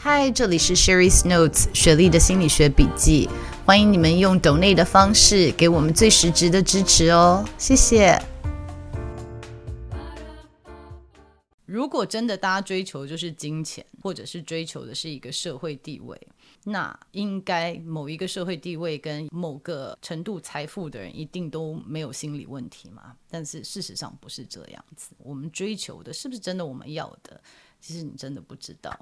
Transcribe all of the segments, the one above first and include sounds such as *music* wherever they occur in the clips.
嗨，这里是 Sherry's Notes 雪莉的心理学笔记。欢迎你们用 donate 的方式给我们最实质的支持哦，谢谢。如果真的大家追求就是金钱，或者是追求的是一个社会地位，那应该某一个社会地位跟某个程度财富的人一定都没有心理问题嘛？但是事实上不是这样子，我们追求的是不是真的我们要的？其实你真的不知道。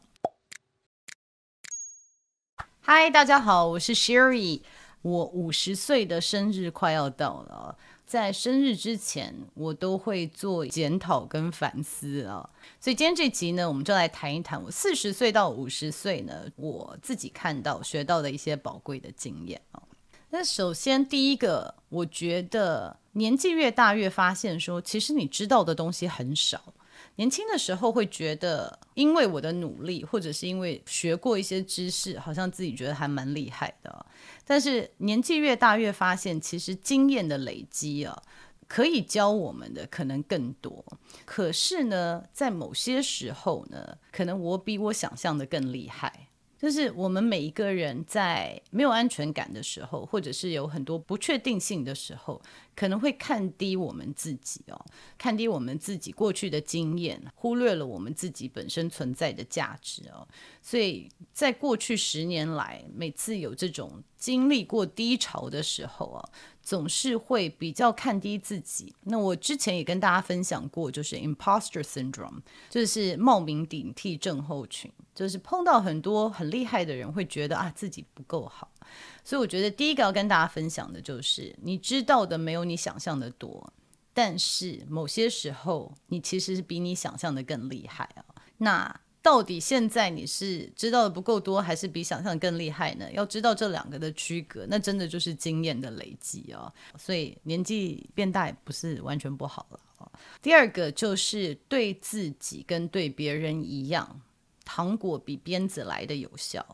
嗨，大家好，我是 Sherry。我五十岁的生日快要到了，在生日之前，我都会做检讨跟反思啊。所以今天这集呢，我们就来谈一谈我四十岁到五十岁呢，我自己看到学到的一些宝贵的经验啊。那首先第一个，我觉得年纪越大，越发现说，其实你知道的东西很少。年轻的时候会觉得，因为我的努力，或者是因为学过一些知识，好像自己觉得还蛮厉害的。但是年纪越大，越发现其实经验的累积啊，可以教我们的可能更多。可是呢，在某些时候呢，可能我比我想象的更厉害。就是我们每一个人在没有安全感的时候，或者是有很多不确定性的时候，可能会看低我们自己哦，看低我们自己过去的经验，忽略了我们自己本身存在的价值哦。所以在过去十年来，每次有这种经历过低潮的时候啊，总是会比较看低自己。那我之前也跟大家分享过，就是 imposter syndrome，就是冒名顶替症候群。就是碰到很多很厉害的人，会觉得啊自己不够好，所以我觉得第一个要跟大家分享的就是，你知道的没有你想象的多，但是某些时候你其实是比你想象的更厉害啊。那到底现在你是知道的不够多，还是比想象更厉害呢？要知道这两个的区隔，那真的就是经验的累积哦。所以年纪变大也不是完全不好了。第二个就是对自己跟对别人一样。糖果比鞭子来的有效。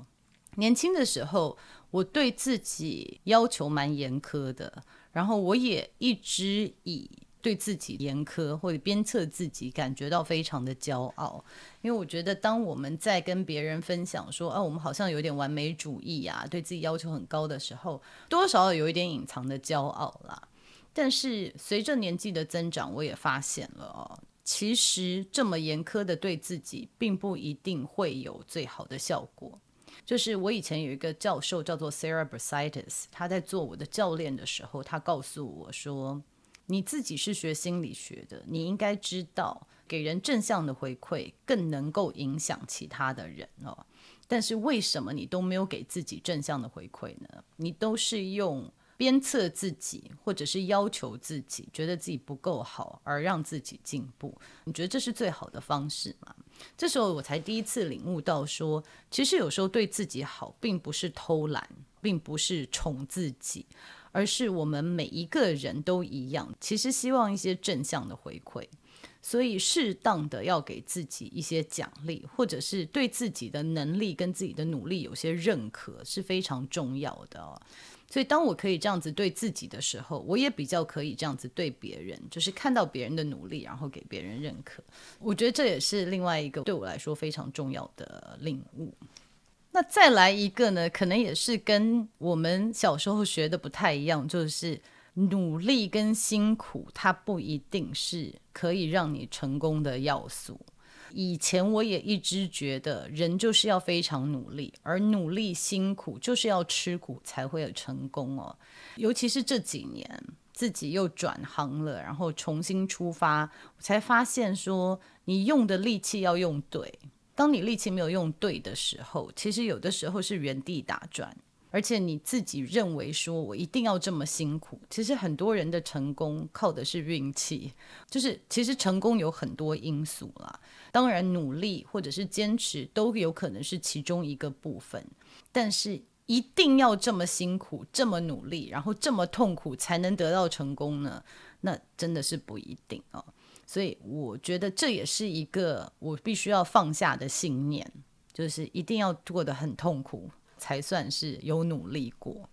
年轻的时候，我对自己要求蛮严苛的，然后我也一直以对自己严苛或者鞭策自己感觉到非常的骄傲。因为我觉得，当我们在跟别人分享说，啊，我们好像有点完美主义呀，对自己要求很高的时候，多少有一点隐藏的骄傲啦。但是随着年纪的增长，我也发现了哦。其实这么严苛的对自己，并不一定会有最好的效果。就是我以前有一个教授叫做 Sarah Brasitis，他在做我的教练的时候，他告诉我说：“你自己是学心理学的，你应该知道，给人正向的回馈更能够影响其他的人哦。但是为什么你都没有给自己正向的回馈呢？你都是用。”鞭策自己，或者是要求自己，觉得自己不够好而让自己进步，你觉得这是最好的方式吗？这时候我才第一次领悟到说，其实有时候对自己好，并不是偷懒，并不是宠自己，而是我们每一个人都一样，其实希望一些正向的回馈，所以适当的要给自己一些奖励，或者是对自己的能力跟自己的努力有些认可，是非常重要的哦。所以，当我可以这样子对自己的时候，我也比较可以这样子对别人，就是看到别人的努力，然后给别人认可。我觉得这也是另外一个对我来说非常重要的领悟。那再来一个呢，可能也是跟我们小时候学的不太一样，就是努力跟辛苦，它不一定是可以让你成功的要素。以前我也一直觉得人就是要非常努力，而努力辛苦就是要吃苦才会有成功哦。尤其是这几年自己又转行了，然后重新出发，才发现说你用的力气要用对，当你力气没有用对的时候，其实有的时候是原地打转。而且你自己认为说我一定要这么辛苦，其实很多人的成功靠的是运气，就是其实成功有很多因素啦，当然努力或者是坚持都有可能是其中一个部分，但是一定要这么辛苦、这么努力，然后这么痛苦才能得到成功呢？那真的是不一定哦。所以我觉得这也是一个我必须要放下的信念，就是一定要过得很痛苦。才算是有努力过，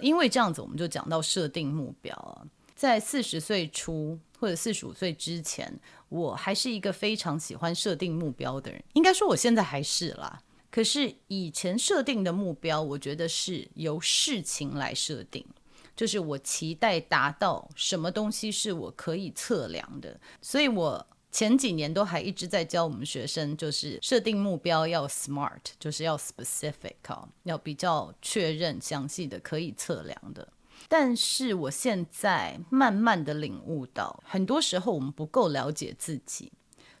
因为这样子，我们就讲到设定目标啊。在四十岁初或者四十五岁之前，我还是一个非常喜欢设定目标的人。应该说，我现在还是啦。可是以前设定的目标，我觉得是由事情来设定，就是我期待达到什么东西是我可以测量的，所以我。前几年都还一直在教我们学生，就是设定目标要 smart，就是要 specific，要比较确认、详细的、可以测量的。但是我现在慢慢的领悟到，很多时候我们不够了解自己，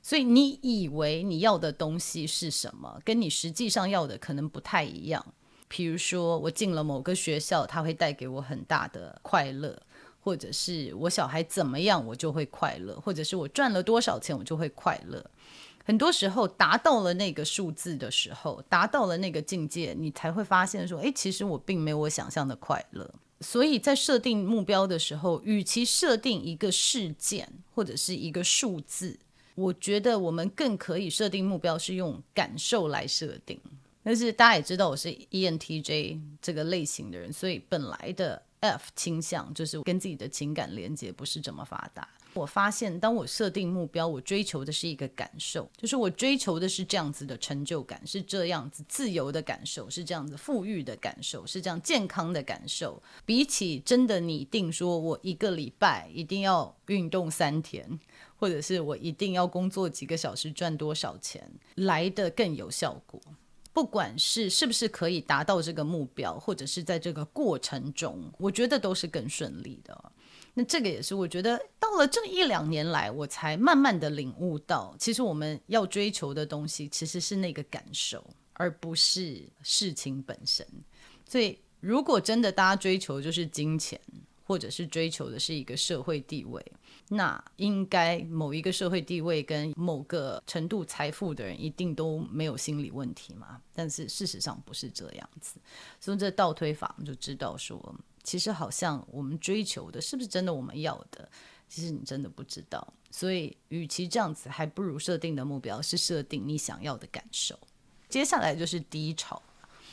所以你以为你要的东西是什么，跟你实际上要的可能不太一样。比如说，我进了某个学校，它会带给我很大的快乐。或者是我小孩怎么样，我就会快乐；或者是我赚了多少钱，我就会快乐。很多时候达到了那个数字的时候，达到了那个境界，你才会发现说，诶，其实我并没有我想象的快乐。所以在设定目标的时候，与其设定一个事件或者是一个数字，我觉得我们更可以设定目标是用感受来设定。但是大家也知道我是 ENTJ 这个类型的人，所以本来的。F 倾向就是跟自己的情感连接不是这么发达。我发现，当我设定目标，我追求的是一个感受，就是我追求的是这样子的成就感，是这样子自由的感受，是这样子富裕的感受，是这样健康的感受。比起真的拟定说我一个礼拜一定要运动三天，或者是我一定要工作几个小时赚多少钱，来得更有效果。不管是是不是可以达到这个目标，或者是在这个过程中，我觉得都是更顺利的。那这个也是我觉得到了这一两年来，我才慢慢的领悟到，其实我们要追求的东西其实是那个感受，而不是事情本身。所以，如果真的大家追求就是金钱，或者是追求的是一个社会地位。那应该某一个社会地位跟某个程度财富的人一定都没有心理问题嘛？但是事实上不是这样子，所以这倒推法就知道说，其实好像我们追求的是不是真的我们要的？其实你真的不知道。所以与其这样子，还不如设定的目标是设定你想要的感受。接下来就是低潮，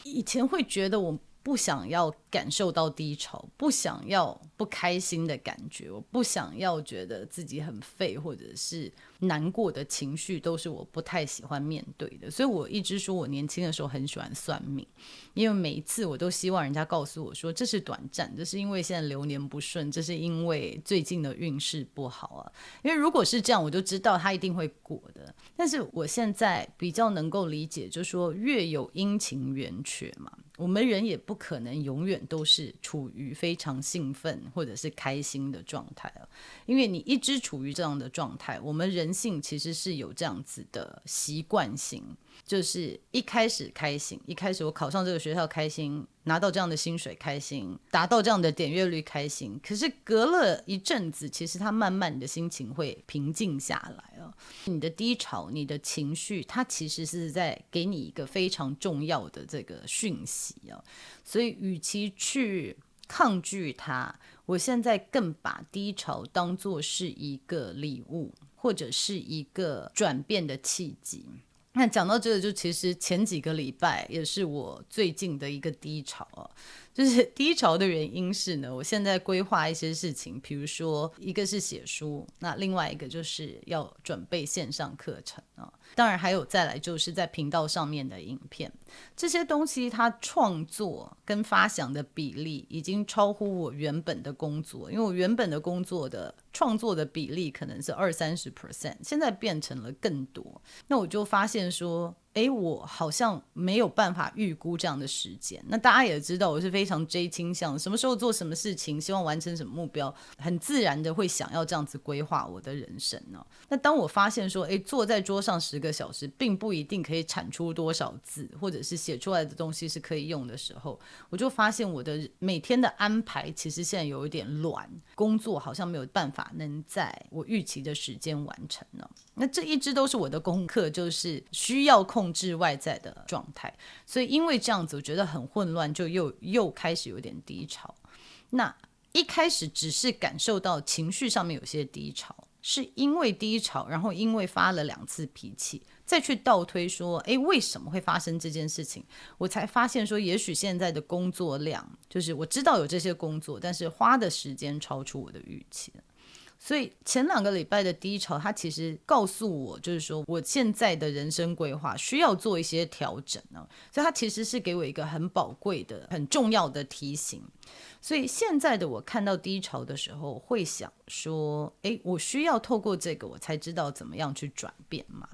以前会觉得我。不想要感受到低潮，不想要不开心的感觉，我不想要觉得自己很废，或者是难过的情绪，都是我不太喜欢面对的。所以我一直说我年轻的时候很喜欢算命，因为每一次我都希望人家告诉我说，这是短暂，这是因为现在流年不顺，这是因为最近的运势不好啊。因为如果是这样，我就知道他一定会过的。但是我现在比较能够理解，就是说月有阴晴圆缺嘛。我们人也不可能永远都是处于非常兴奋或者是开心的状态啊，因为你一直处于这样的状态，我们人性其实是有这样子的习惯性。就是一开始开心，一开始我考上这个学校开心，拿到这样的薪水开心，达到这样的点阅率开心。可是隔了一阵子，其实他慢慢的心情会平静下来了。你的低潮，你的情绪，它其实是在给你一个非常重要的这个讯息啊。所以，与其去抗拒它，我现在更把低潮当作是一个礼物，或者是一个转变的契机。那讲到这个，就其实前几个礼拜也是我最近的一个低潮啊。就是 *laughs* 低潮的原因是呢，我现在规划一些事情，比如说一个是写书，那另外一个就是要准备线上课程啊。当然还有再来就是在频道上面的影片，这些东西它创作跟发想的比例已经超乎我原本的工作，因为我原本的工作的创作的比例可能是二三十 percent，现在变成了更多。那我就发现说，哎，我好像没有办法预估这样的时间。那大家也知道，我是非常 J 倾向，什么时候做什么事情，希望完成什么目标，很自然的会想要这样子规划我的人生呢。那当我发现说，哎，坐在桌上十个小时，并不一定可以产出多少字，或者是写出来的东西是可以用的时候，我就发现我的每天的安排其实现在有一点乱，工作好像没有办法能在我预期的时间完成呢。那这一直都是我的功课，就是需要控。控制外在的状态，所以因为这样子，我觉得很混乱，就又又开始有点低潮。那一开始只是感受到情绪上面有些低潮，是因为低潮，然后因为发了两次脾气，再去倒推说，哎，为什么会发生这件事情？我才发现说，也许现在的工作量，就是我知道有这些工作，但是花的时间超出我的预期。所以前两个礼拜的低潮，它其实告诉我，就是说我现在的人生规划需要做一些调整呢。所以它其实是给我一个很宝贵的、很重要的提醒。所以现在的我看到低潮的时候，会想说：诶，我需要透过这个，我才知道怎么样去转变嘛。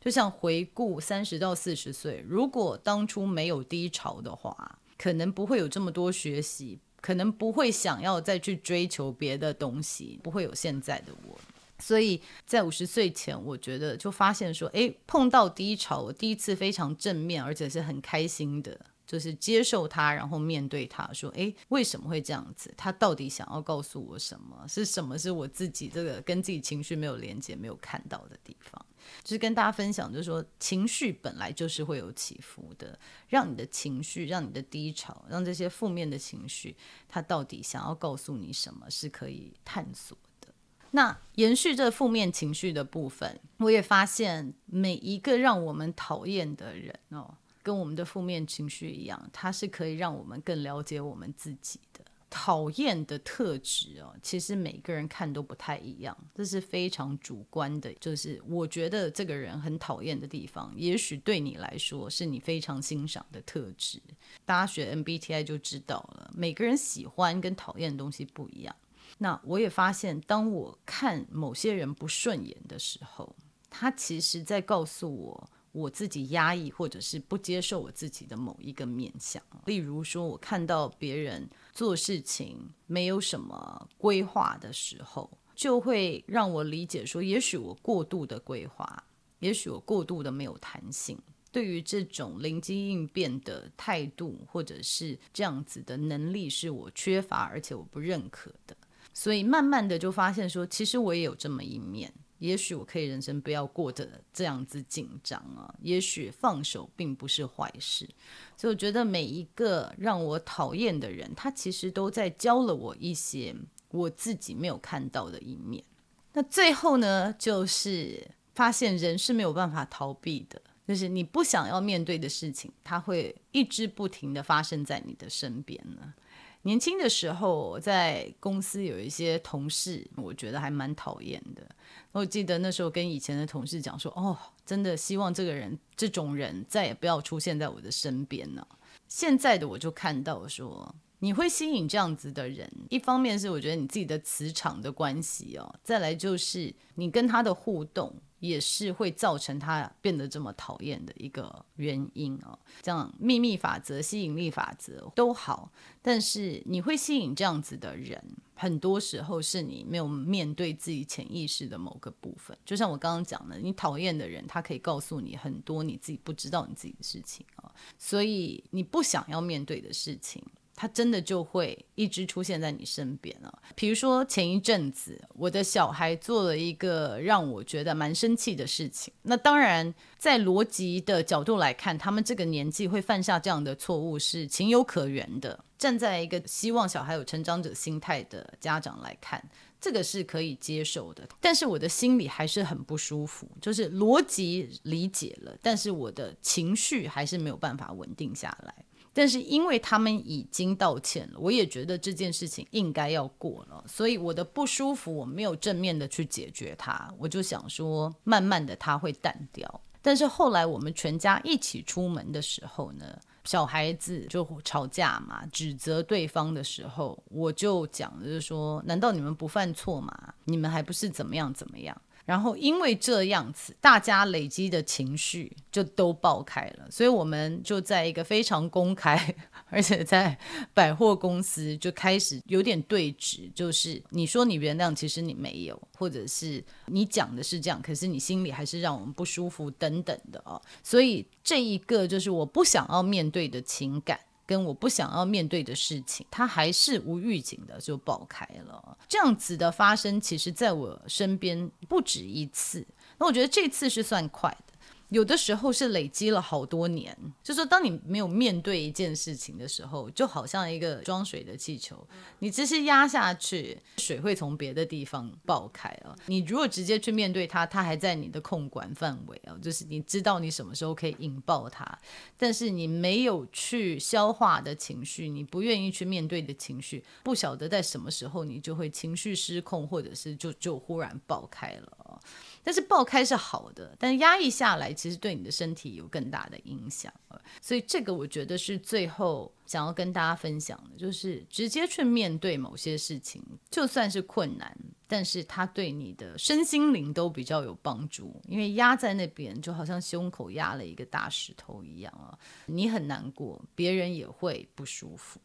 就像回顾三十到四十岁，如果当初没有低潮的话，可能不会有这么多学习。可能不会想要再去追求别的东西，不会有现在的我。所以在五十岁前，我觉得就发现说，哎，碰到低潮，我第一次非常正面，而且是很开心的。就是接受他，然后面对他，说：“诶，为什么会这样子？他到底想要告诉我什么？是什么是我自己这个跟自己情绪没有连接、没有看到的地方？就是跟大家分享，就是说情绪本来就是会有起伏的，让你的情绪，让你的低潮，让这些负面的情绪，他到底想要告诉你什么，是可以探索的。那延续这负面情绪的部分，我也发现每一个让我们讨厌的人哦。”跟我们的负面情绪一样，它是可以让我们更了解我们自己的。讨厌的特质哦，其实每个人看都不太一样，这是非常主观的。就是我觉得这个人很讨厌的地方，也许对你来说是你非常欣赏的特质。大家学 MBTI 就知道了，每个人喜欢跟讨厌的东西不一样。那我也发现，当我看某些人不顺眼的时候，他其实在告诉我。我自己压抑或者是不接受我自己的某一个面向，例如说，我看到别人做事情没有什么规划的时候，就会让我理解说，也许我过度的规划，也许我过度的没有弹性，对于这种灵机应变的态度或者是这样子的能力，是我缺乏而且我不认可的，所以慢慢的就发现说，其实我也有这么一面。也许我可以人生不要过得这样子紧张啊，也许放手并不是坏事，所以我觉得每一个让我讨厌的人，他其实都在教了我一些我自己没有看到的一面。那最后呢，就是发现人是没有办法逃避的，就是你不想要面对的事情，它会一直不停地发生在你的身边呢。年轻的时候，在公司有一些同事，我觉得还蛮讨厌的。我记得那时候跟以前的同事讲说：“哦，真的希望这个人，这种人再也不要出现在我的身边了。”现在的我就看到说，你会吸引这样子的人，一方面是我觉得你自己的磁场的关系哦，再来就是你跟他的互动。也是会造成他变得这么讨厌的一个原因哦。这样秘密法则、吸引力法则都好，但是你会吸引这样子的人，很多时候是你没有面对自己潜意识的某个部分。就像我刚刚讲的，你讨厌的人，他可以告诉你很多你自己不知道你自己的事情啊，所以你不想要面对的事情。他真的就会一直出现在你身边了。比如说前一阵子，我的小孩做了一个让我觉得蛮生气的事情。那当然，在逻辑的角度来看，他们这个年纪会犯下这样的错误是情有可原的。站在一个希望小孩有成长者心态的家长来看，这个是可以接受的。但是我的心里还是很不舒服，就是逻辑理解了，但是我的情绪还是没有办法稳定下来。但是因为他们已经道歉了，我也觉得这件事情应该要过了，所以我的不舒服我没有正面的去解决它，我就想说慢慢的它会淡掉。但是后来我们全家一起出门的时候呢，小孩子就吵架嘛，指责对方的时候，我就讲的就是说，难道你们不犯错吗？你们还不是怎么样怎么样？然后因为这样子，大家累积的情绪就都爆开了，所以我们就在一个非常公开，*laughs* 而且在百货公司就开始有点对峙，就是你说你原谅，其实你没有，或者是你讲的是这样，可是你心里还是让我们不舒服等等的哦。所以这一个就是我不想要面对的情感。跟我不想要面对的事情，它还是无预警的就爆开了。这样子的发生，其实在我身边不止一次。那我觉得这次是算快的。有的时候是累积了好多年，就说当你没有面对一件事情的时候，就好像一个装水的气球，你只是压下去，水会从别的地方爆开啊。你如果直接去面对它，它还在你的控管范围啊，就是你知道你什么时候可以引爆它，但是你没有去消化的情绪，你不愿意去面对的情绪，不晓得在什么时候你就会情绪失控，或者是就就忽然爆开了。但是爆开是好的，但压抑下来其实对你的身体有更大的影响。所以这个我觉得是最后想要跟大家分享的，就是直接去面对某些事情，就算是困难，但是它对你的身心灵都比较有帮助。因为压在那边就好像胸口压了一个大石头一样啊，你很难过，别人也会不舒服。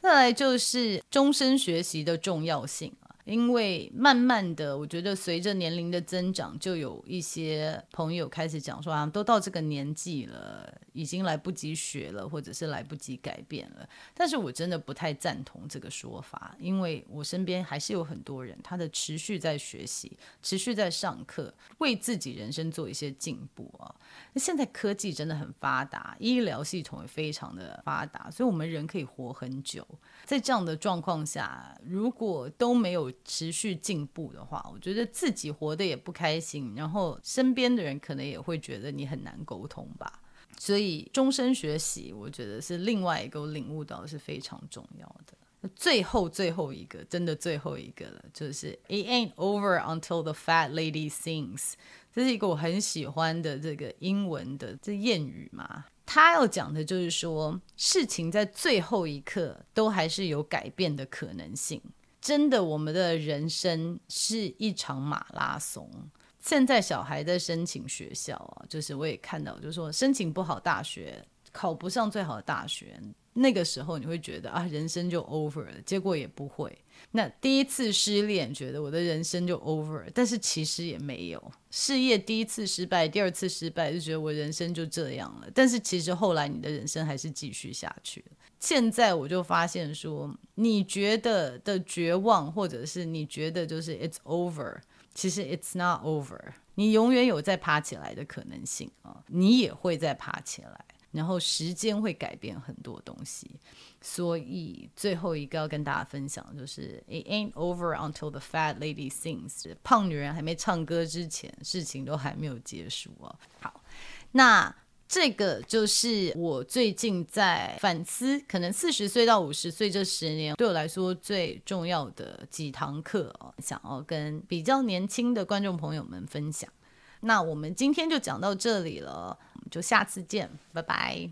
再来就是终身学习的重要性。因为慢慢的，我觉得随着年龄的增长，就有一些朋友开始讲说啊，都到这个年纪了，已经来不及学了，或者是来不及改变了。但是我真的不太赞同这个说法，因为我身边还是有很多人，他的持续在学习，持续在上课，为自己人生做一些进步啊。那现在科技真的很发达，医疗系统也非常的发达，所以我们人可以活很久。在这样的状况下，如果都没有持续进步的话，我觉得自己活得也不开心，然后身边的人可能也会觉得你很难沟通吧。所以终身学习，我觉得是另外一个我领悟到是非常重要的。最后最后一个，真的最后一个了，就是 It ain't over until the fat lady sings。这是一个我很喜欢的这个英文的这谚语嘛。他要讲的就是说，事情在最后一刻都还是有改变的可能性。真的，我们的人生是一场马拉松。现在小孩在申请学校啊，就是我也看到，就是说申请不好大学，考不上最好的大学，那个时候你会觉得啊，人生就 over 了。结果也不会。那第一次失恋，觉得我的人生就 over，但是其实也没有。事业第一次失败，第二次失败，就觉得我人生就这样了。但是其实后来你的人生还是继续下去。现在我就发现说，你觉得的绝望，或者是你觉得就是 it's over，其实 it's not over。你永远有再爬起来的可能性啊，你也会再爬起来。然后时间会改变很多东西，所以最后一个要跟大家分享就是 It ain't over until the fat lady sings。胖女人还没唱歌之前，事情都还没有结束啊。好，那这个就是我最近在反思，可能四十岁到五十岁这十年对我来说最重要的几堂课哦，想要跟比较年轻的观众朋友们分享。那我们今天就讲到这里了。就下次见，拜拜。